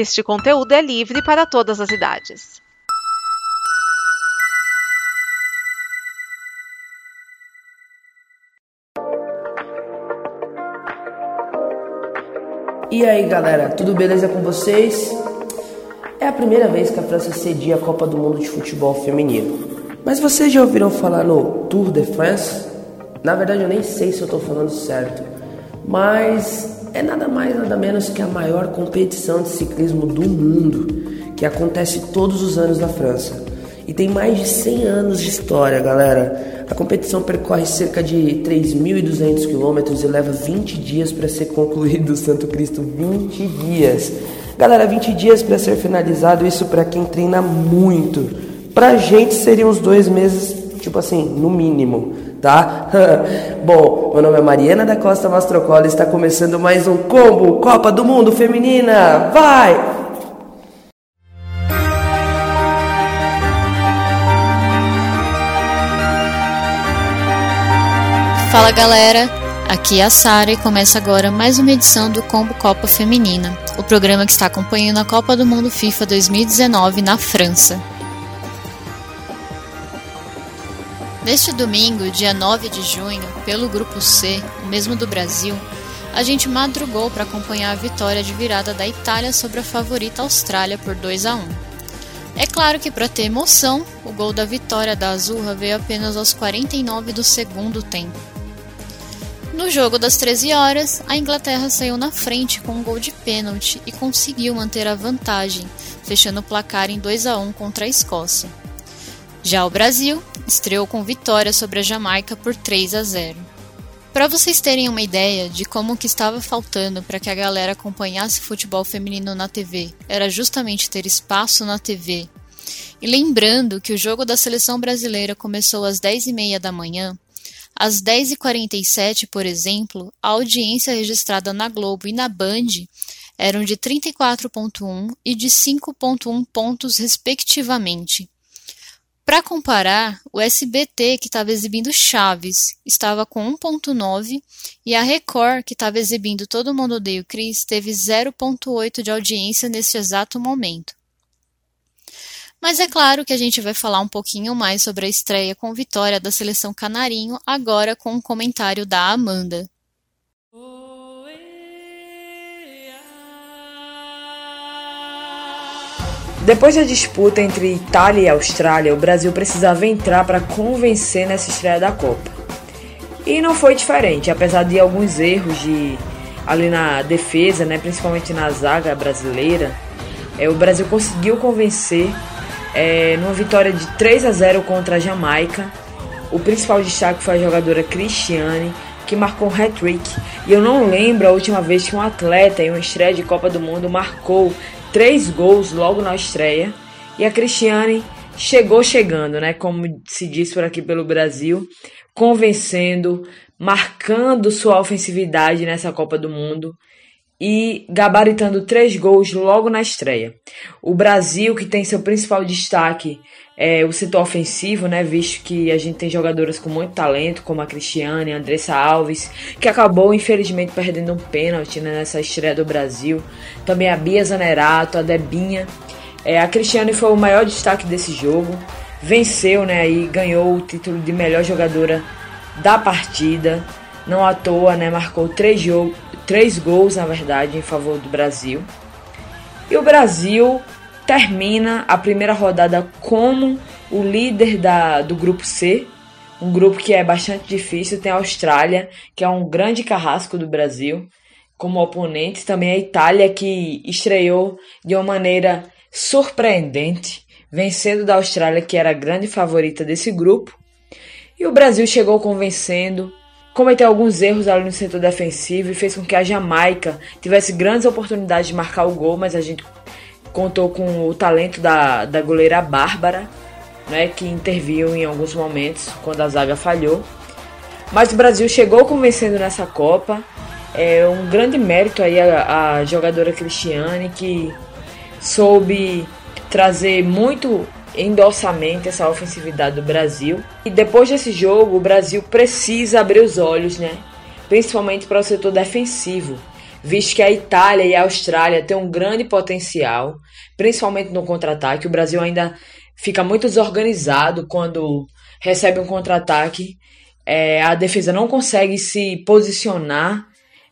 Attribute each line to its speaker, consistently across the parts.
Speaker 1: Este conteúdo é livre para todas as idades.
Speaker 2: E aí galera, tudo beleza com vocês? É a primeira vez que a França cedia a Copa do Mundo de Futebol Feminino. Mas vocês já ouviram falar no Tour de France? Na verdade eu nem sei se eu estou falando certo, mas é nada mais nada menos que a maior competição de ciclismo do mundo, que acontece todos os anos na França. E tem mais de 100 anos de história, galera. A competição percorre cerca de 3.200 quilômetros e leva 20 dias para ser concluído, Santo Cristo, 20 dias. Galera, 20 dias para ser finalizado, isso para quem treina muito. Pra gente seriam uns dois meses, tipo assim, no mínimo, tá? Bom, meu nome é Mariana da Costa Mastrocola e está começando mais um combo Copa do Mundo Feminina. Vai!
Speaker 3: Fala galera, aqui é a Sara e começa agora mais uma edição do Combo Copa Feminina, o programa que está acompanhando a Copa do Mundo FIFA 2019 na França. Neste domingo, dia 9 de junho, pelo Grupo C, o mesmo do Brasil, a gente madrugou para acompanhar a vitória de virada da Itália sobre a favorita Austrália por 2 a 1. É claro que para ter emoção, o gol da vitória da Azurra veio apenas aos 49 do segundo tempo. No jogo das 13 horas, a Inglaterra saiu na frente com um gol de pênalti e conseguiu manter a vantagem, fechando o placar em 2 a 1 contra a Escócia. Já o Brasil estreou com vitória sobre a Jamaica por 3 a 0. Para vocês terem uma ideia de como que estava faltando para que a galera acompanhasse futebol feminino na TV, era justamente ter espaço na TV. E lembrando que o jogo da seleção brasileira começou às 10h30 da manhã, às 10h47, por exemplo, a audiência registrada na Globo e na Band eram de 34,1 e de 5,1 pontos, respectivamente. Para comparar, o SBT, que estava exibindo Chaves, estava com 1,9 e a Record, que estava exibindo Todo Mundo Odeia o Chris, teve 0,8 de audiência neste exato momento. Mas é claro que a gente vai falar um pouquinho mais sobre a estreia com vitória da seleção canarinho, agora com um comentário da Amanda.
Speaker 4: Depois da disputa entre Itália e Austrália, o Brasil precisava entrar para convencer nessa estreia da Copa. E não foi diferente, apesar de alguns erros de ali na defesa, né, principalmente na zaga brasileira, é, o Brasil conseguiu convencer é, numa vitória de 3 a 0 contra a Jamaica. O principal destaque foi a jogadora Cristiane, que marcou um hat-trick. E eu não lembro a última vez que um atleta em uma estreia de Copa do Mundo marcou três gols logo na estreia. E a Cristiane chegou chegando, né? Como se diz por aqui pelo Brasil, convencendo, marcando sua ofensividade nessa Copa do Mundo e gabaritando três gols logo na estreia. O Brasil, que tem seu principal destaque é o setor ofensivo, né, visto que a gente tem jogadoras com muito talento, como a Cristiane, a Andressa Alves, que acabou infelizmente perdendo um pênalti né, nessa estreia do Brasil. Também a Bia Zanerato, a Debinha. É, a Cristiane foi o maior destaque desse jogo. Venceu, né, e ganhou o título de melhor jogadora da partida. Não à toa, né, marcou três jogos três gols, na verdade, em favor do Brasil. E o Brasil termina a primeira rodada como o líder da, do grupo C, um grupo que é bastante difícil. Tem a Austrália, que é um grande carrasco do Brasil, como oponente. Também a Itália, que estreou de uma maneira surpreendente, vencendo da Austrália, que era a grande favorita desse grupo. E o Brasil chegou convencendo cometeu alguns erros ali no setor defensivo e fez com que a Jamaica tivesse grandes oportunidades de marcar o gol, mas a gente contou com o talento da, da goleira Bárbara, né, que interviu em alguns momentos quando a zaga falhou. Mas o Brasil chegou convencendo nessa Copa. É um grande mérito aí a, a jogadora Cristiane que soube trazer muito endossamente essa ofensividade do Brasil. E depois desse jogo, o Brasil precisa abrir os olhos, né? Principalmente para o setor defensivo. visto que a Itália e a Austrália têm um grande potencial, principalmente no contra-ataque. O Brasil ainda fica muito desorganizado quando recebe um contra-ataque. É, a defesa não consegue se posicionar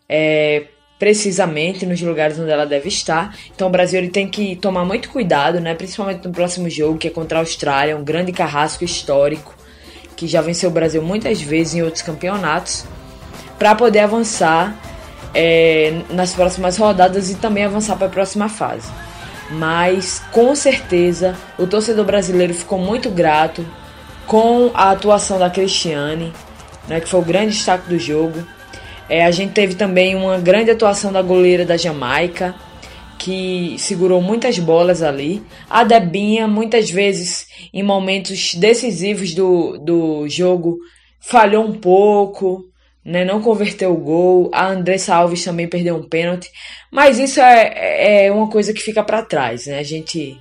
Speaker 4: é, precisamente nos lugares onde ela deve estar. Então o Brasil ele tem que tomar muito cuidado, né? principalmente no próximo jogo, que é contra a Austrália, um grande carrasco histórico, que já venceu o Brasil muitas vezes em outros campeonatos, para poder avançar é, nas próximas rodadas e também avançar para a próxima fase. Mas com certeza o torcedor brasileiro ficou muito grato com a atuação da Cristiane, né, que foi o grande destaque do jogo. É, a gente teve também uma grande atuação da goleira da Jamaica, que segurou muitas bolas ali. A Debinha, muitas vezes, em momentos decisivos do, do jogo, falhou um pouco, né? não converteu o gol. A Andressa Alves também perdeu um pênalti. Mas isso é, é uma coisa que fica para trás. Né? A gente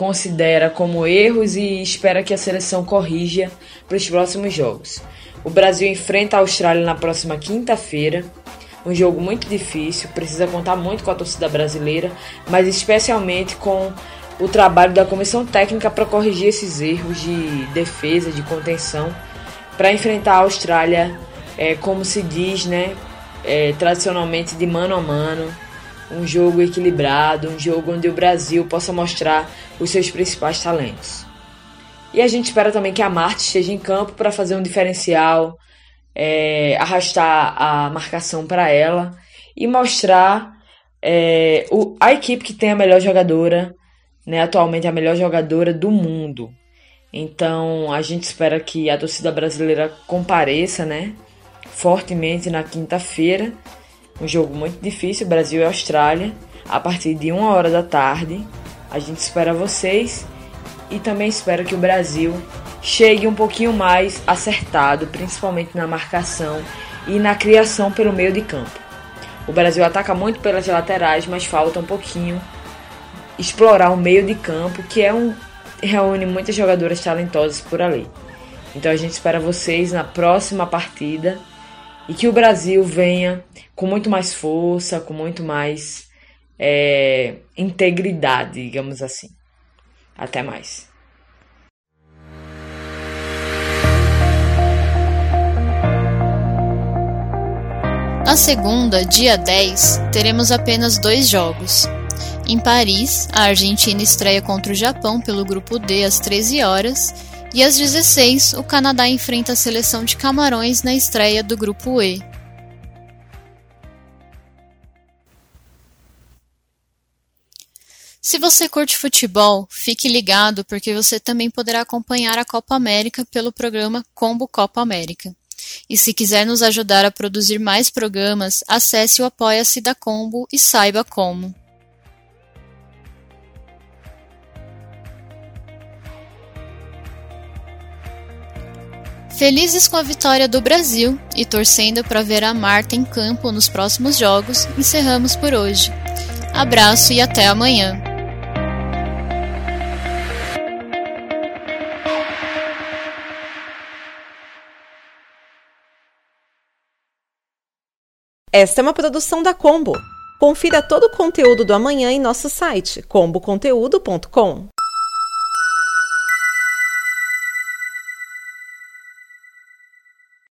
Speaker 4: considera como erros e espera que a seleção corrija para os próximos jogos. O Brasil enfrenta a Austrália na próxima quinta-feira. Um jogo muito difícil, precisa contar muito com a torcida brasileira, mas especialmente com o trabalho da comissão técnica para corrigir esses erros de defesa, de contenção, para enfrentar a Austrália, é, como se diz, né, é, tradicionalmente de mano a mano, um jogo equilibrado, um jogo onde o Brasil possa mostrar os seus principais talentos. E a gente espera também que a Marte esteja em campo para fazer um diferencial, é, arrastar a marcação para ela e mostrar é, o, a equipe que tem a melhor jogadora, né, atualmente a melhor jogadora do mundo. Então a gente espera que a torcida brasileira compareça, né, fortemente na quinta-feira. Um jogo muito difícil, Brasil e Austrália, a partir de uma hora da tarde. A gente espera vocês e também espero que o Brasil chegue um pouquinho mais acertado, principalmente na marcação e na criação pelo meio de campo. O Brasil ataca muito pelas laterais, mas falta um pouquinho explorar o meio de campo, que é um reúne muitas jogadoras talentosas por ali. Então a gente espera vocês na próxima partida e que o Brasil venha com muito mais força, com muito mais é, integridade, digamos assim. Até mais.
Speaker 3: Na segunda, dia 10, teremos apenas dois jogos. Em Paris, a Argentina estreia contra o Japão pelo grupo D às 13 horas e às 16 o Canadá enfrenta a seleção de Camarões na estreia do grupo E. Se você curte futebol, fique ligado porque você também poderá acompanhar a Copa América pelo programa Combo Copa América. E se quiser nos ajudar a produzir mais programas, acesse o Apoia-se da Combo e saiba como. Felizes com a vitória do Brasil e torcendo para ver a Marta em campo nos próximos jogos, encerramos por hoje. Abraço e até amanhã!
Speaker 1: Esta é uma produção da Combo. Confira todo o conteúdo do amanhã em nosso site comboconteúdo.com.